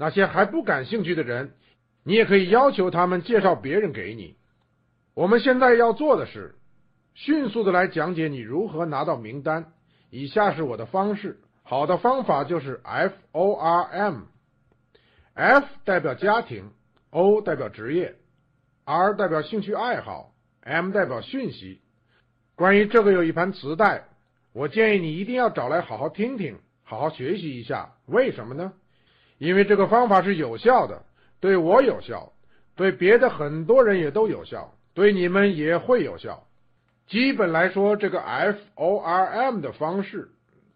那些还不感兴趣的人，你也可以要求他们介绍别人给你。我们现在要做的是，迅速的来讲解你如何拿到名单。以下是我的方式。好的方法就是 F O R M，F 代表家庭，O 代表职业，R 代表兴趣爱好，M 代表讯息。关于这个有一盘磁带，我建议你一定要找来好好听听，好好学习一下。为什么呢？因为这个方法是有效的，对我有效，对别的很多人也都有效，对你们也会有效。基本来说，这个 F O R M 的方式。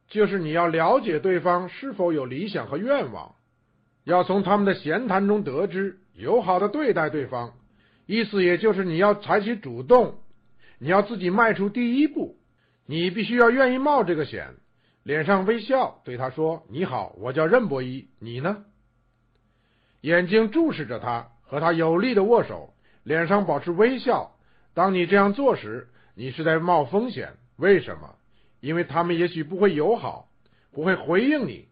就是你要了解对方是否有理想和愿望，要从他们的闲谈中得知，友好的对待对方，意思也就是你要采取主动，你要自己迈出第一步，你必须要愿意冒这个险，脸上微笑对他说：“你好，我叫任博一，你呢？”眼睛注视着他，和他有力的握手，脸上保持微笑。当你这样做时，你是在冒风险。为什么？因为他们也许不会友好，不会回应你，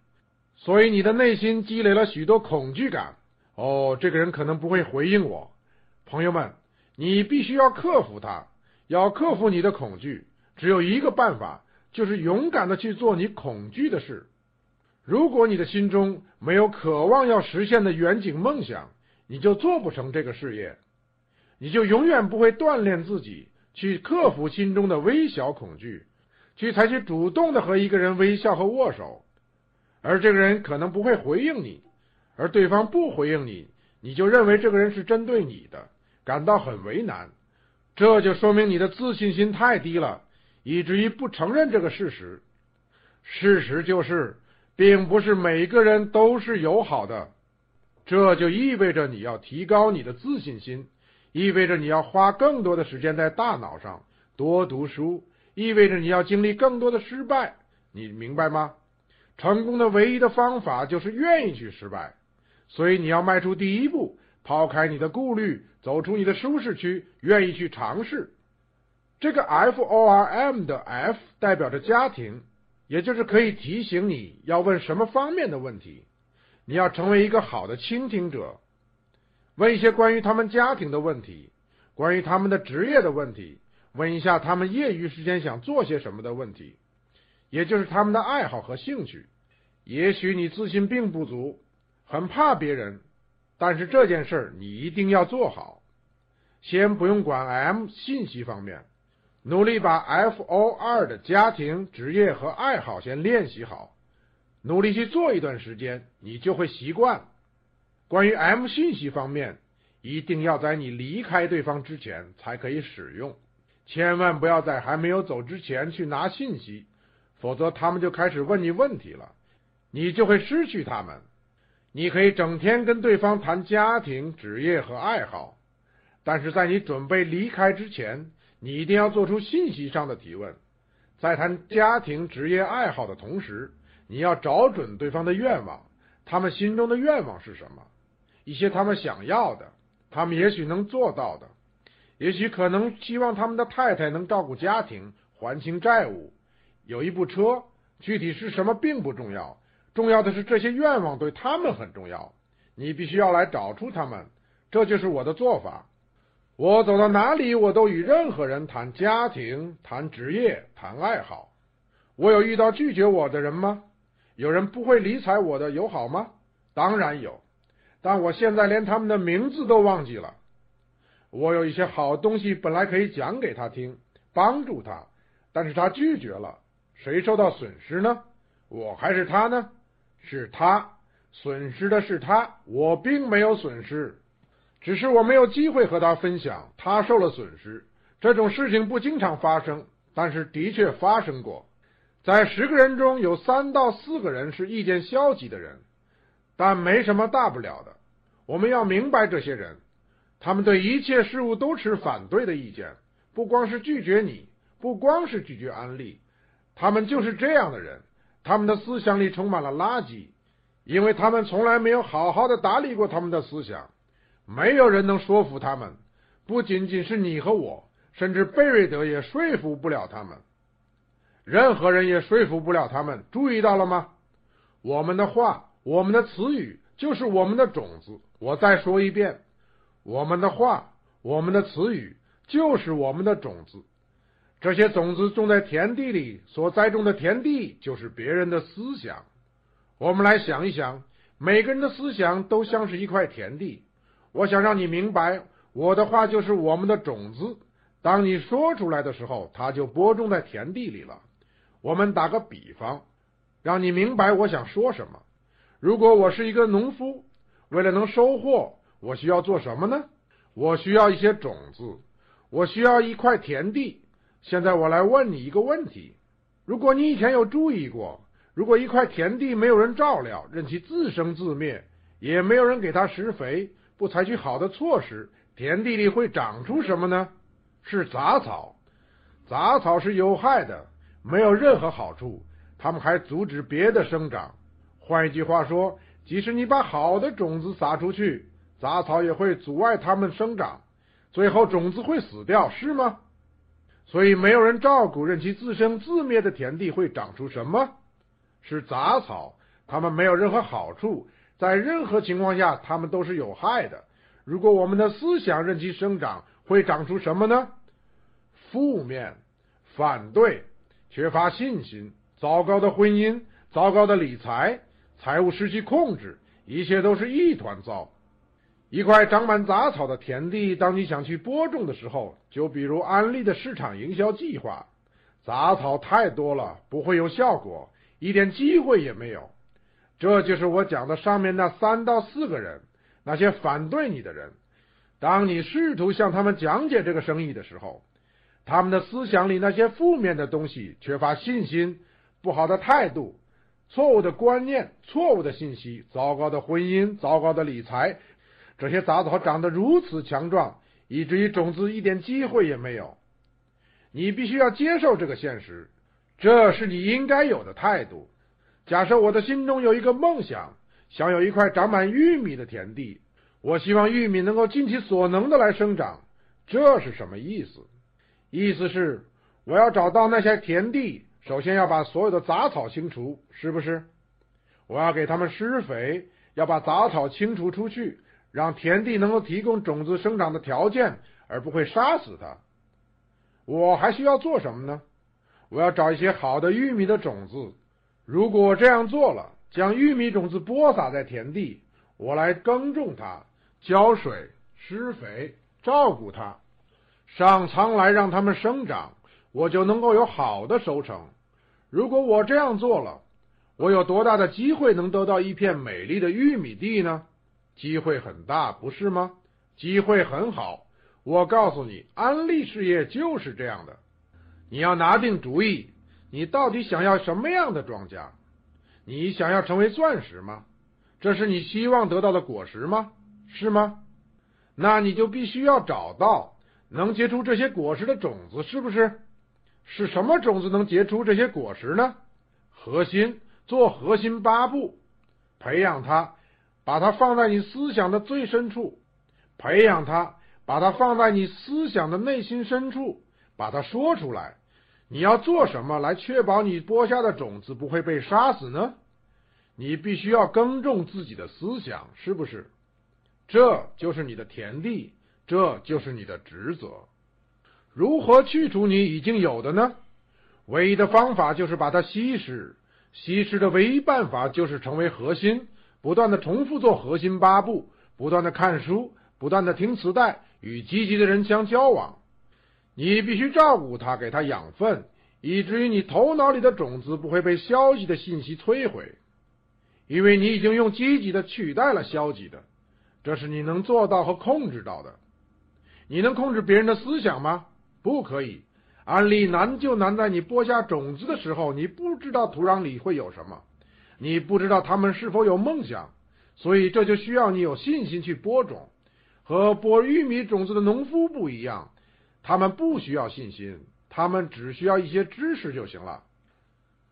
所以你的内心积累了许多恐惧感。哦，这个人可能不会回应我。朋友们，你必须要克服他，要克服你的恐惧。只有一个办法，就是勇敢的去做你恐惧的事。如果你的心中没有渴望要实现的远景梦想，你就做不成这个事业，你就永远不会锻炼自己去克服心中的微小恐惧。去采取主动的和一个人微笑和握手，而这个人可能不会回应你，而对方不回应你，你就认为这个人是针对你的，感到很为难，这就说明你的自信心太低了，以至于不承认这个事实。事实就是，并不是每个人都是友好的，这就意味着你要提高你的自信心，意味着你要花更多的时间在大脑上，多读书。意味着你要经历更多的失败，你明白吗？成功的唯一的方法就是愿意去失败，所以你要迈出第一步，抛开你的顾虑，走出你的舒适区，愿意去尝试。这个 F O R M 的 F 代表着家庭，也就是可以提醒你要问什么方面的问题。你要成为一个好的倾听者，问一些关于他们家庭的问题，关于他们的职业的问题。问一下他们业余时间想做些什么的问题，也就是他们的爱好和兴趣。也许你自信并不足，很怕别人，但是这件事儿你一定要做好。先不用管 M 信息方面，努力把 F O 二的家庭、职业和爱好先练习好，努力去做一段时间，你就会习惯。关于 M 信息方面，一定要在你离开对方之前才可以使用。千万不要在还没有走之前去拿信息，否则他们就开始问你问题了，你就会失去他们。你可以整天跟对方谈家庭、职业和爱好，但是在你准备离开之前，你一定要做出信息上的提问。在谈家庭、职业、爱好的同时，你要找准对方的愿望，他们心中的愿望是什么？一些他们想要的，他们也许能做到的。也许可能希望他们的太太能照顾家庭、还清债务、有一部车，具体是什么并不重要，重要的是这些愿望对他们很重要。你必须要来找出他们，这就是我的做法。我走到哪里，我都与任何人谈家庭、谈职业、谈爱好。我有遇到拒绝我的人吗？有人不会理睬我的友好吗？当然有，但我现在连他们的名字都忘记了。我有一些好东西，本来可以讲给他听，帮助他，但是他拒绝了。谁受到损失呢？我还是他呢？是他，损失的是他，我并没有损失，只是我没有机会和他分享，他受了损失。这种事情不经常发生，但是的确发生过。在十个人中有三到四个人是意见消极的人，但没什么大不了的。我们要明白这些人。他们对一切事物都持反对的意见，不光是拒绝你，不光是拒绝安利，他们就是这样的人。他们的思想里充满了垃圾，因为他们从来没有好好的打理过他们的思想。没有人能说服他们，不仅仅是你和我，甚至贝瑞德也说服不了他们。任何人也说服不了他们。注意到了吗？我们的话，我们的词语，就是我们的种子。我再说一遍，我们的话，我们的词语，就是我们的种子。这些种子种在田地里，所栽种的田地就是别人的思想。我们来想一想，每个人的思想都像是一块田地。我想让你明白，我的话就是我们的种子。当你说出来的时候，它就播种在田地里了。我们打个比方，让你明白我想说什么。如果我是一个农夫，为了能收获，我需要做什么呢？我需要一些种子，我需要一块田地。现在我来问你一个问题：如果你以前有注意过，如果一块田地没有人照料，任其自生自灭，也没有人给它施肥，不采取好的措施，田地里会长出什么呢？是杂草。杂草是有害的，没有任何好处，它们还阻止别的生长。换一句话说，即使你把好的种子撒出去，杂草也会阻碍它们生长，最后种子会死掉，是吗？所以，没有人照顾，任其自生自灭的田地会长出什么？是杂草。它们没有任何好处，在任何情况下，它们都是有害的。如果我们的思想任其生长，会长出什么呢？负面、反对、缺乏信心、糟糕的婚姻、糟糕的理财、财务失去控制，一切都是一团糟。一块长满杂草的田地，当你想去播种的时候，就比如安利的市场营销计划，杂草太多了，不会有效果，一点机会也没有。这就是我讲的上面那三到四个人，那些反对你的人。当你试图向他们讲解这个生意的时候，他们的思想里那些负面的东西，缺乏信心、不好的态度、错误的观念、错误的信息、糟糕的婚姻、糟糕的理财。这些杂草长得如此强壮，以至于种子一点机会也没有。你必须要接受这个现实，这是你应该有的态度。假设我的心中有一个梦想，想有一块长满玉米的田地，我希望玉米能够尽其所能的来生长。这是什么意思？意思是我要找到那些田地，首先要把所有的杂草清除，是不是？我要给他们施肥，要把杂草清除出去。让田地能够提供种子生长的条件，而不会杀死它。我还需要做什么呢？我要找一些好的玉米的种子。如果这样做了，将玉米种子播撒在田地，我来耕种它，浇水、施肥、照顾它，上苍来让它们生长，我就能够有好的收成。如果我这样做了，我有多大的机会能得到一片美丽的玉米地呢？机会很大，不是吗？机会很好，我告诉你，安利事业就是这样的。你要拿定主意，你到底想要什么样的庄稼？你想要成为钻石吗？这是你希望得到的果实吗？是吗？那你就必须要找到能结出这些果实的种子，是不是？是什么种子能结出这些果实呢？核心，做核心八步，培养它。把它放在你思想的最深处，培养它；把它放在你思想的内心深处，把它说出来。你要做什么来确保你播下的种子不会被杀死呢？你必须要耕种自己的思想，是不是？这就是你的田地，这就是你的职责。如何去除你已经有的呢？唯一的方法就是把它稀释。稀释的唯一办法就是成为核心。不断的重复做核心八步，不断的看书，不断的听磁带，与积极的人相交往。你必须照顾他，给他养分，以至于你头脑里的种子不会被消极的信息摧毁，因为你已经用积极的取代了消极的。这是你能做到和控制到的。你能控制别人的思想吗？不可以。案例难就难在你播下种子的时候，你不知道土壤里会有什么。你不知道他们是否有梦想，所以这就需要你有信心去播种。和播玉米种子的农夫不一样，他们不需要信心，他们只需要一些知识就行了。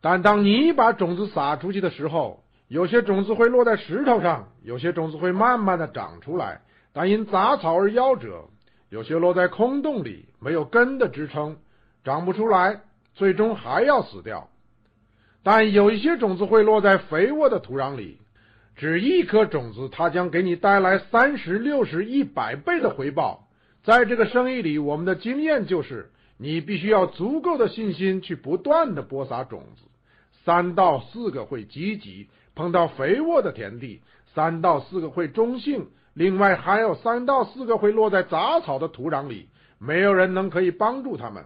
但当你把种子撒出去的时候，有些种子会落在石头上，有些种子会慢慢的长出来，但因杂草而夭折；有些落在空洞里，没有根的支撑，长不出来，最终还要死掉。但有一些种子会落在肥沃的土壤里，只一颗种子，它将给你带来三十六十一百倍的回报。在这个生意里，我们的经验就是，你必须要足够的信心去不断的播撒种子。三到四个会积极，碰到肥沃的田地；三到四个会中性，另外还有三到四个会落在杂草的土壤里。没有人能可以帮助他们，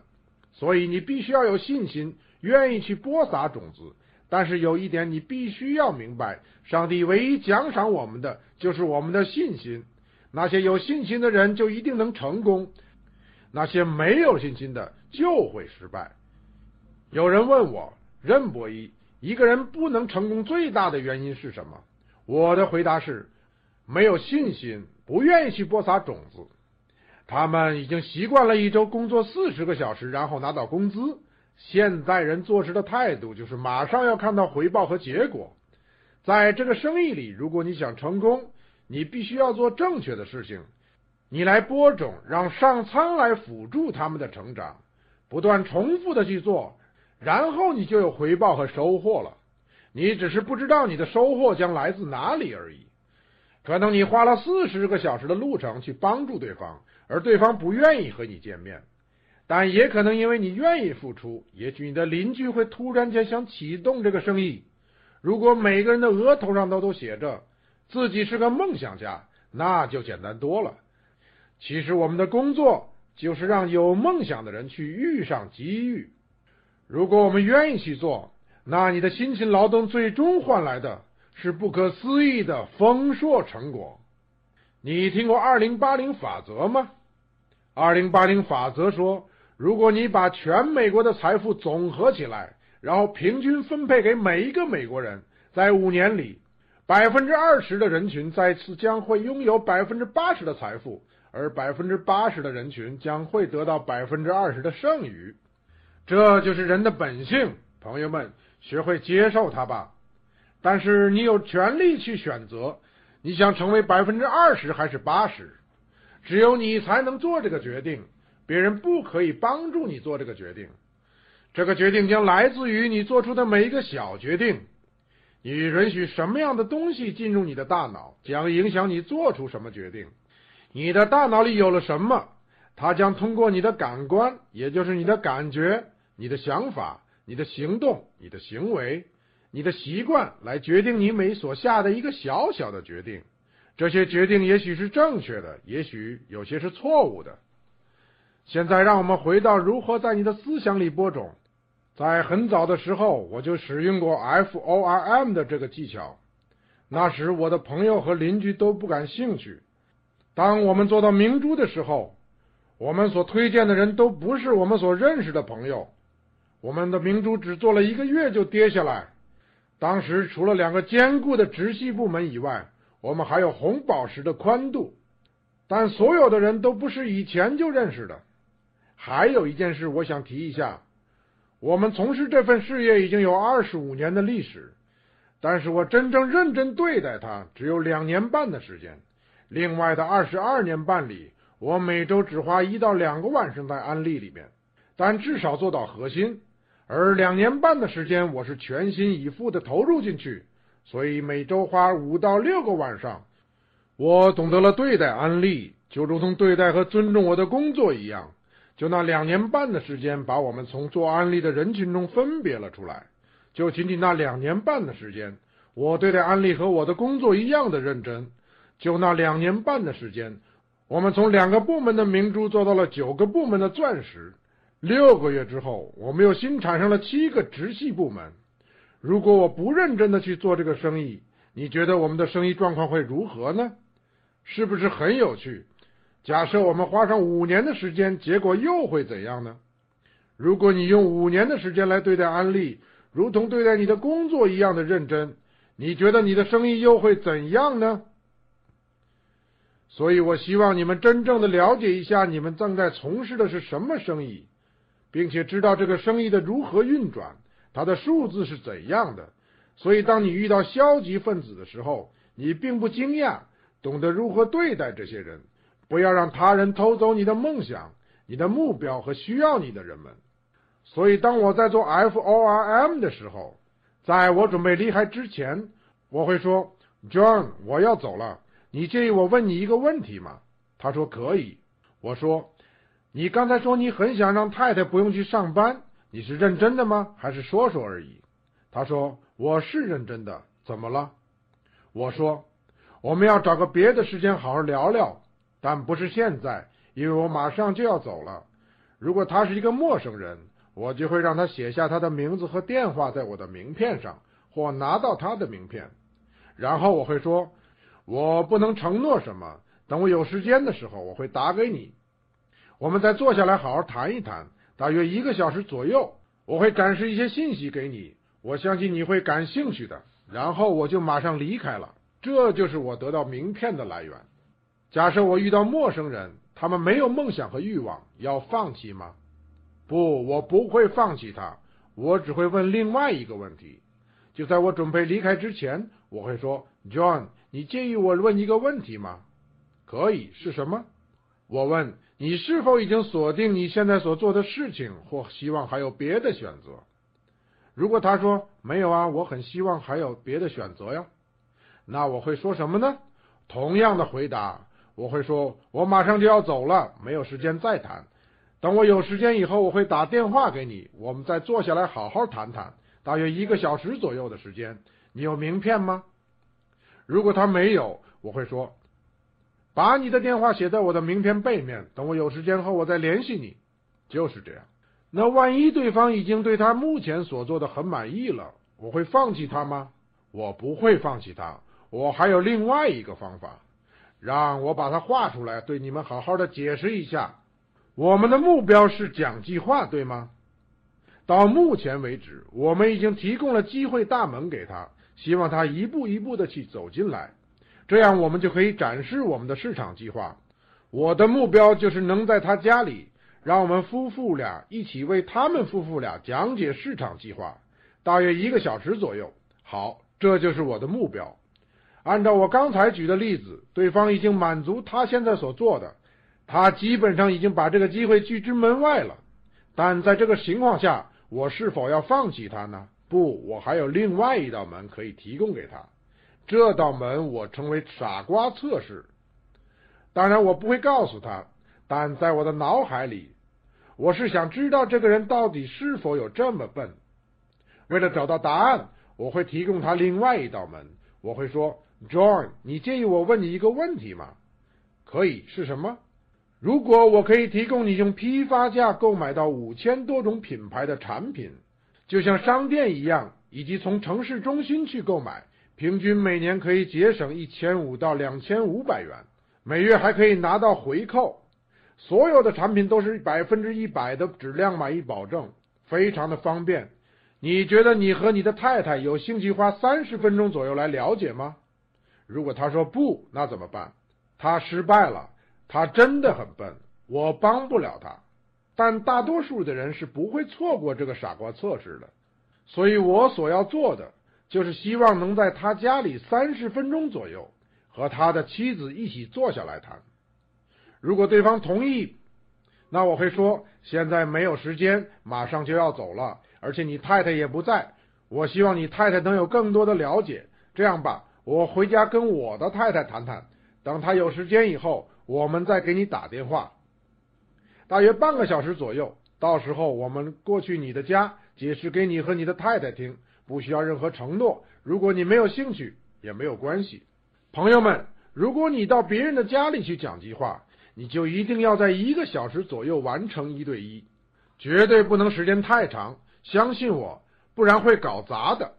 所以你必须要有信心，愿意去播撒种子。但是有一点，你必须要明白，上帝唯一奖赏我们的就是我们的信心。那些有信心的人就一定能成功，那些没有信心的就会失败。有人问我，任伯一，一个人不能成功最大的原因是什么？我的回答是，没有信心，不愿意去播撒种子。他们已经习惯了一周工作四十个小时，然后拿到工资。现在人做事的态度就是马上要看到回报和结果。在这个生意里，如果你想成功，你必须要做正确的事情，你来播种，让上苍来辅助他们的成长，不断重复的去做，然后你就有回报和收获了。你只是不知道你的收获将来自哪里而已。可能你花了四十个小时的路程去帮助对方，而对方不愿意和你见面，但也可能因为你愿意付出，也许你的邻居会突然间想启动这个生意。如果每个人的额头上都都写着。自己是个梦想家，那就简单多了。其实我们的工作就是让有梦想的人去遇上机遇。如果我们愿意去做，那你的辛勤劳动最终换来的是不可思议的丰硕成果。你听过二零八零法则吗？二零八零法则说，如果你把全美国的财富总合起来，然后平均分配给每一个美国人，在五年里。百分之二十的人群再次将会拥有百分之八十的财富，而百分之八十的人群将会得到百分之二十的剩余。这就是人的本性，朋友们，学会接受它吧。但是你有权利去选择，你想成为百分之二十还是八十？只有你才能做这个决定，别人不可以帮助你做这个决定。这个决定将来自于你做出的每一个小决定。你允许什么样的东西进入你的大脑，将影响你做出什么决定。你的大脑里有了什么，它将通过你的感官，也就是你的感觉、你的想法、你的行动、你的行为、你的习惯，来决定你每所下的一个小小的决定。这些决定也许是正确的，也许有些是错误的。现在，让我们回到如何在你的思想里播种。在很早的时候，我就使用过 F O R M 的这个技巧。那时，我的朋友和邻居都不感兴趣。当我们做到明珠的时候，我们所推荐的人都不是我们所认识的朋友。我们的明珠只做了一个月就跌下来。当时，除了两个坚固的直系部门以外，我们还有红宝石的宽度。但所有的人都不是以前就认识的。还有一件事，我想提一下。我们从事这份事业已经有二十五年的历史，但是我真正认真对待它只有两年半的时间。另外的二十二年半里，我每周只花一到两个晚上在安利里面，但至少做到核心。而两年半的时间，我是全心以赴的投入进去，所以每周花五到六个晚上。我懂得了对待安利，就如同对待和尊重我的工作一样。就那两年半的时间，把我们从做安利的人群中分别了出来。就仅仅那两年半的时间，我对待安利和我的工作一样的认真。就那两年半的时间，我们从两个部门的明珠做到了九个部门的钻石。六个月之后，我们又新产生了七个直系部门。如果我不认真的去做这个生意，你觉得我们的生意状况会如何呢？是不是很有趣？假设我们花上五年的时间，结果又会怎样呢？如果你用五年的时间来对待安利，如同对待你的工作一样的认真，你觉得你的生意又会怎样呢？所以我希望你们真正的了解一下你们正在从事的是什么生意，并且知道这个生意的如何运转，它的数字是怎样的。所以当你遇到消极分子的时候，你并不惊讶，懂得如何对待这些人。不要让他人偷走你的梦想、你的目标和需要你的人们。所以，当我在做 F O R M 的时候，在我准备离开之前，我会说：：“John，我要走了，你介意我问你一个问题吗？”他说：“可以。”我说：“你刚才说你很想让太太不用去上班，你是认真的吗？还是说说而已？”他说：“我是认真的。怎么了？”我说：“我们要找个别的时间好好聊聊，但不是现在，因为我马上就要走了。如果他是一个陌生人，我就会让他写下他的名字和电话在我的名片上，或拿到他的名片，然后我会说：我不能承诺什么。”等我有时间的时候，我会打给你，我们再坐下来好好谈一谈，大约一个小时左右。我会展示一些信息给你，我相信你会感兴趣的。然后我就马上离开了。这就是我得到名片的来源。假设我遇到陌生人，他们没有梦想和欲望，要放弃吗？不，我不会放弃他。我只会问另外一个问题。就在我准备离开之前，我会说：“John，你介意我问一个问题吗？”可以是什么？我问你是否已经锁定你现在所做的事情，或希望还有别的选择？如果他说没有啊，我很希望还有别的选择呀，那我会说什么呢？同样的回答，我会说我马上就要走了，没有时间再谈。等我有时间以后，我会打电话给你，我们再坐下来好好谈谈，大约一个小时左右的时间。你有名片吗？如果他没有，我会说。把你的电话写在我的名片背面，等我有时间后我再联系你。就是这样。那万一对方已经对他目前所做的很满意了，我会放弃他吗？我不会放弃他。我还有另外一个方法，让我把它画出来，对你们好好的解释一下。我们的目标是讲计划，对吗？到目前为止，我们已经提供了机会大门给他，希望他一步一步的去走进来。这样，我们就可以展示我们的市场计划。我的目标就是能在他家里，让我们夫妇俩一起为他们夫妇俩讲解市场计划，大约一个小时左右。好，这就是我的目标。按照我刚才举的例子，对方已经满足他现在所做的，他基本上已经把这个机会拒之门外了。但在这个情况下，我是否要放弃他呢？不，我还有另外一道门可以提供给他。这道门我称为傻瓜测试，当然我不会告诉他，但在我的脑海里，我是想知道这个人到底是否有这么笨。为了找到答案，我会提供他另外一道门。我会说：“John，你介意我问你一个问题吗？”可以是什么？如果我可以提供你用批发价购买到五千多种品牌的产品，就像商店一样，以及从城市中心去购买。平均每年可以节省一千五到两千五百元，每月还可以拿到回扣。所有的产品都是百分之一百的质量满意保证，非常的方便。你觉得你和你的太太有兴趣花三十分钟左右来了解吗？如果他说不，那怎么办？他失败了，他真的很笨，我帮不了他。但大多数的人是不会错过这个傻瓜测试的，所以我所要做的。就是希望能在他家里三十分钟左右和他的妻子一起坐下来谈。如果对方同意，那我会说现在没有时间，马上就要走了，而且你太太也不在。我希望你太太能有更多的了解。这样吧，我回家跟我的太太谈谈，等她有时间以后，我们再给你打电话。大约半个小时左右，到时候我们过去你的家，解释给你和你的太太听。不需要任何承诺。如果你没有兴趣，也没有关系。朋友们，如果你到别人的家里去讲计划，你就一定要在一个小时左右完成一对一，绝对不能时间太长。相信我，不然会搞砸的。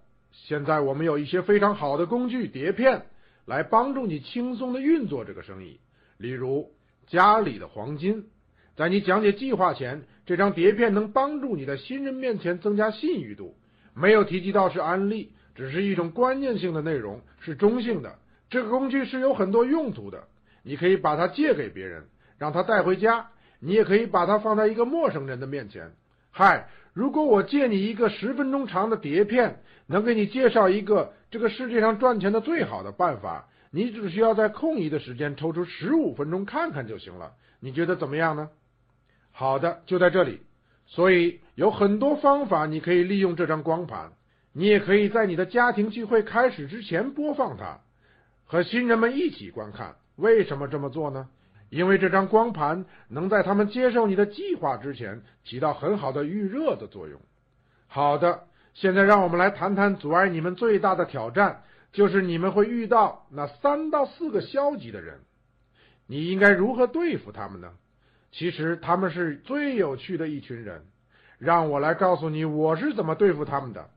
现在我们有一些非常好的工具碟片，来帮助你轻松的运作这个生意。例如，家里的黄金，在你讲解计划前，这张碟片能帮助你在新人面前增加信誉度。没有提及到是安利，只是一种关键性的内容，是中性的。这个工具是有很多用途的，你可以把它借给别人，让他带回家；你也可以把它放在一个陌生人的面前。嗨，如果我借你一个十分钟长的碟片，能给你介绍一个这个世界上赚钱的最好的办法，你只需要在空余的时间抽出十五分钟看看就行了。你觉得怎么样呢？好的，就在这里。所以有很多方法，你可以利用这张光盘。你也可以在你的家庭聚会开始之前播放它，和新人们一起观看。为什么这么做呢？因为这张光盘能在他们接受你的计划之前起到很好的预热的作用。好的，现在让我们来谈谈阻碍你们最大的挑战，就是你们会遇到那三到四个消极的人。你应该如何对付他们呢？其实他们是最有趣的一群人。让我来告诉你我是怎么对付他们的。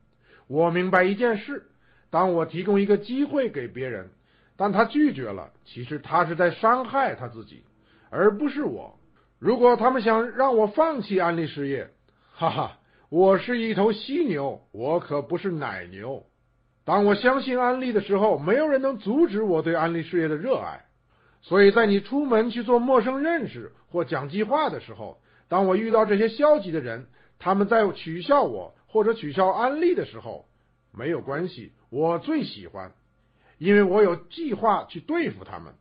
我明白一件事：当我提供一个机会给别人。但他拒绝了，其实他是在伤害他自己，而不是我。如果他们想让我放弃安利事业，哈哈，我是一头犀牛，我可不是奶牛。当我相信安利的时候，没有人能阻止我对安利事业的热爱。所以在你出门去做陌生认识或讲计划的时候，当我遇到这些消极的人，他们在取笑我或者取笑安利的时候，没有关系，我最喜欢。因为我有计划去对付他们，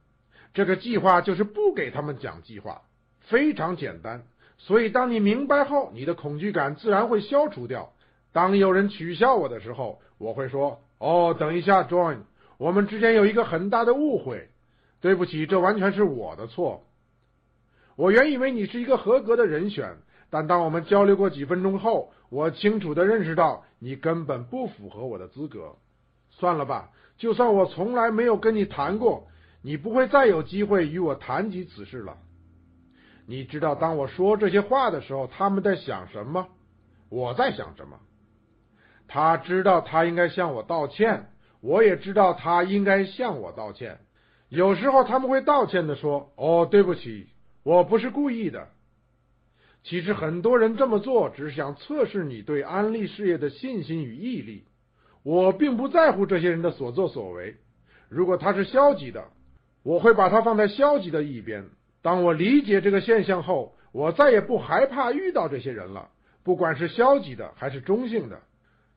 这个计划就是不给他们讲计划，非常简单。所以当你明白后，你的恐惧感自然会消除掉。当有人取笑我的时候，我会说：“哦，等一下，John，我们之间有一个很大的误会，对不起，这完全是我的错。我原以为你是一个合格的人选，但当我们交流过几分钟后，我清楚的认识到你根本不符合我的资格。算了吧。”就算我从来没有跟你谈过，你不会再有机会与我谈及此事了。你知道，当我说这些话的时候，他们在想什么？我在想什么？他知道他应该向我道歉，我也知道他应该向我道歉。有时候他们会道歉的说：“哦，对不起，我不是故意的。”其实很多人这么做，只是想测试你对安利事业的信心与毅力。我并不在乎这些人的所作所为。如果他是消极的，我会把它放在消极的一边。当我理解这个现象后，我再也不害怕遇到这些人了，不管是消极的还是中性的。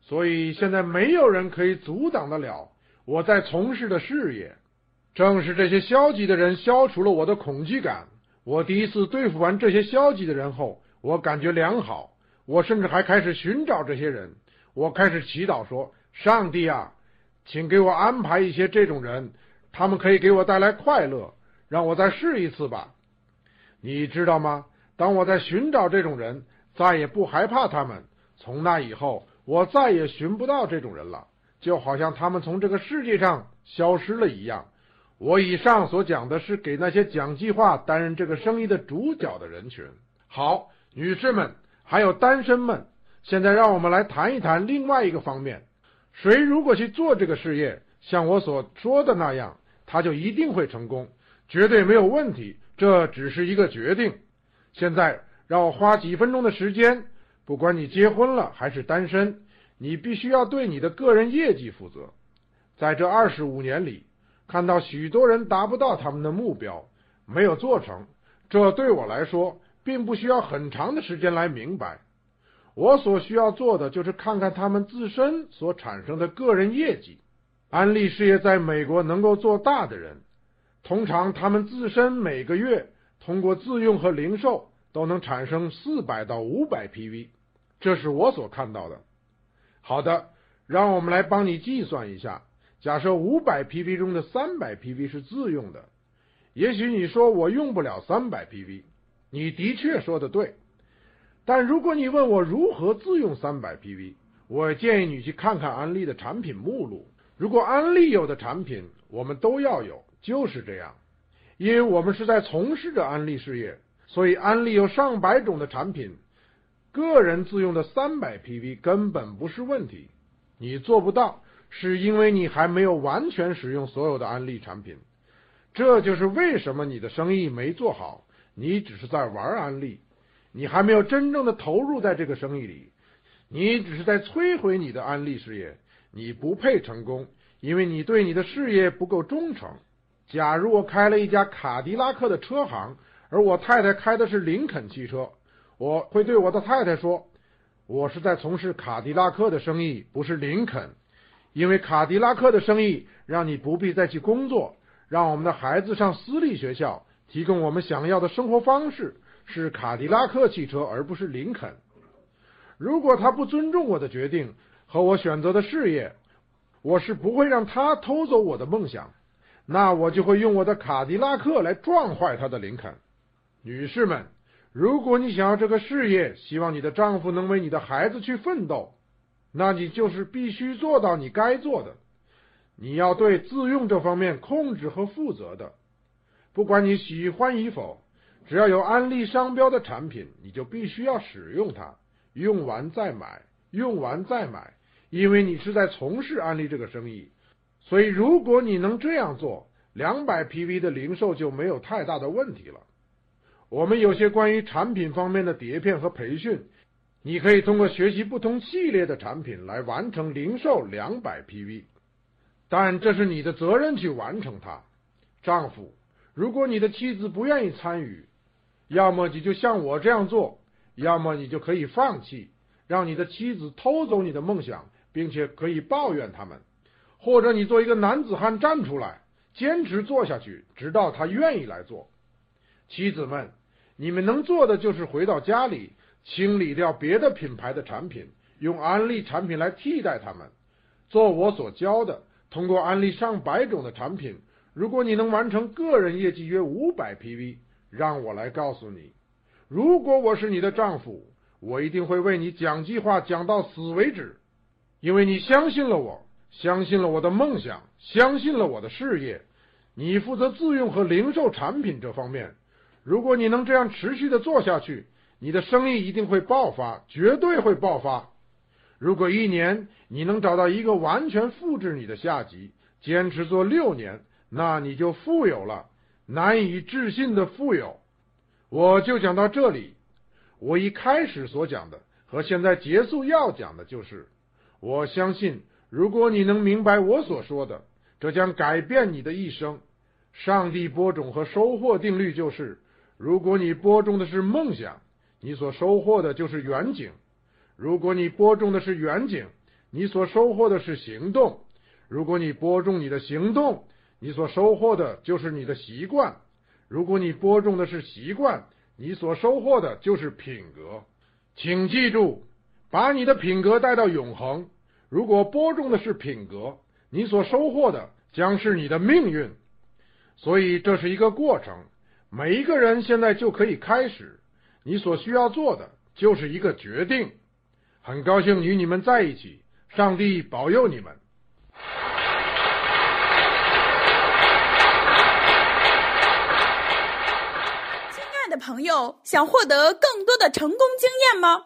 所以现在没有人可以阻挡得了我在从事的事业。正是这些消极的人消除了我的恐惧感。我第一次对付完这些消极的人后，我感觉良好。我甚至还开始寻找这些人。我开始祈祷说。上帝啊，请给我安排一些这种人，他们可以给我带来快乐，让我再试一次吧。你知道吗？当我在寻找这种人，再也不害怕他们。从那以后，我再也寻不到这种人了，就好像他们从这个世界上消失了一样。我以上所讲的是给那些讲计划、担任这个生意的主角的人群。好，女士们，还有单身们，现在让我们来谈一谈另外一个方面。谁如果去做这个事业，像我所说的那样，他就一定会成功，绝对没有问题。这只是一个决定。现在让我花几分钟的时间，不管你结婚了还是单身，你必须要对你的个人业绩负责。在这二十五年里，看到许多人达不到他们的目标，没有做成，这对我来说并不需要很长的时间来明白。我所需要做的就是看看他们自身所产生的个人业绩。安利事业在美国能够做大的人，通常他们自身每个月通过自用和零售都能产生四百到五百 PV，这是我所看到的。好的，让我们来帮你计算一下。假设五百 PV 中的三百 PV 是自用的，也许你说我用不了三百 PV，你的确说的对。但如果你问我如何自用三百 PV，我建议你去看看安利的产品目录。如果安利有的产品，我们都要有，就是这样。因为我们是在从事着安利事业，所以安利有上百种的产品，个人自用的三百 PV 根本不是问题。你做不到，是因为你还没有完全使用所有的安利产品。这就是为什么你的生意没做好，你只是在玩安利。你还没有真正的投入在这个生意里，你只是在摧毁你的安利事业。你不配成功，因为你对你的事业不够忠诚。假如我开了一家卡迪拉克的车行，而我太太开的是林肯汽车，我会对我的太太说：“我是在从事卡迪拉克的生意，不是林肯。因为卡迪拉克的生意让你不必再去工作，让我们的孩子上私立学校，提供我们想要的生活方式。”是卡迪拉克汽车，而不是林肯。如果他不尊重我的决定和我选择的事业，我是不会让他偷走我的梦想。那我就会用我的卡迪拉克来撞坏他的林肯。女士们，如果你想要这个事业，希望你的丈夫能为你的孩子去奋斗，那你就是必须做到你该做的。你要对自用这方面控制和负责的。不管你喜欢与否，只要有安利商标的产品，你就必须要使用它，用完再买，用完再买，因为你是在从事安利这个生意。所以，如果你能这样做，两百 PV 的零售就没有太大的问题了。我们有些关于产品方面的碟片和培训，你可以通过学习不同系列的产品来完成零售两百 PV，但这是你的责任去完成它，丈夫。如果你的妻子不愿意参与，要么你就像我这样做，要么你就可以放弃，让你的妻子偷走你的梦想，并且可以抱怨他们，或者你做一个男子汉站出来，坚持做下去，直到他愿意来做。妻子们，你们能做的就是回到家里，清理掉别的品牌的产品，用安利产品来替代他们，做我所教的，通过安利上百种的产品。如果你能完成个人业绩约五百 PV，让我来告诉你，如果我是你的丈夫，我一定会为你讲计划讲到死为止，因为你相信了我，相信了我的梦想，相信了我的事业。你负责自用和零售产品这方面，如果你能这样持续的做下去，你的生意一定会爆发，绝对会爆发。如果一年你能找到一个完全复制你的下级，坚持做六年。那你就富有了，难以置信的富有。我就讲到这里。我一开始所讲的和现在结束要讲的就是，我相信，如果你能明白我所说的，这将改变你的一生。上帝播种和收获定律就是：如果你播种的是梦想，你所收获的就是远景；如果你播种的是远景，你所收获的是行动；如果你播种你的行动，你所收获的就是你的习惯。如果你播种的是习惯，你所收获的就是品格。请记住，把你的品格带到永恒。如果播种的是品格，你所收获的将是你的命运。所以这是一个过程，每一个人现在就可以开始。你所需要做的就是一个决定。很高兴与你们在一起，上帝保佑你们。亲爱的朋友想获得更多的成功经验吗？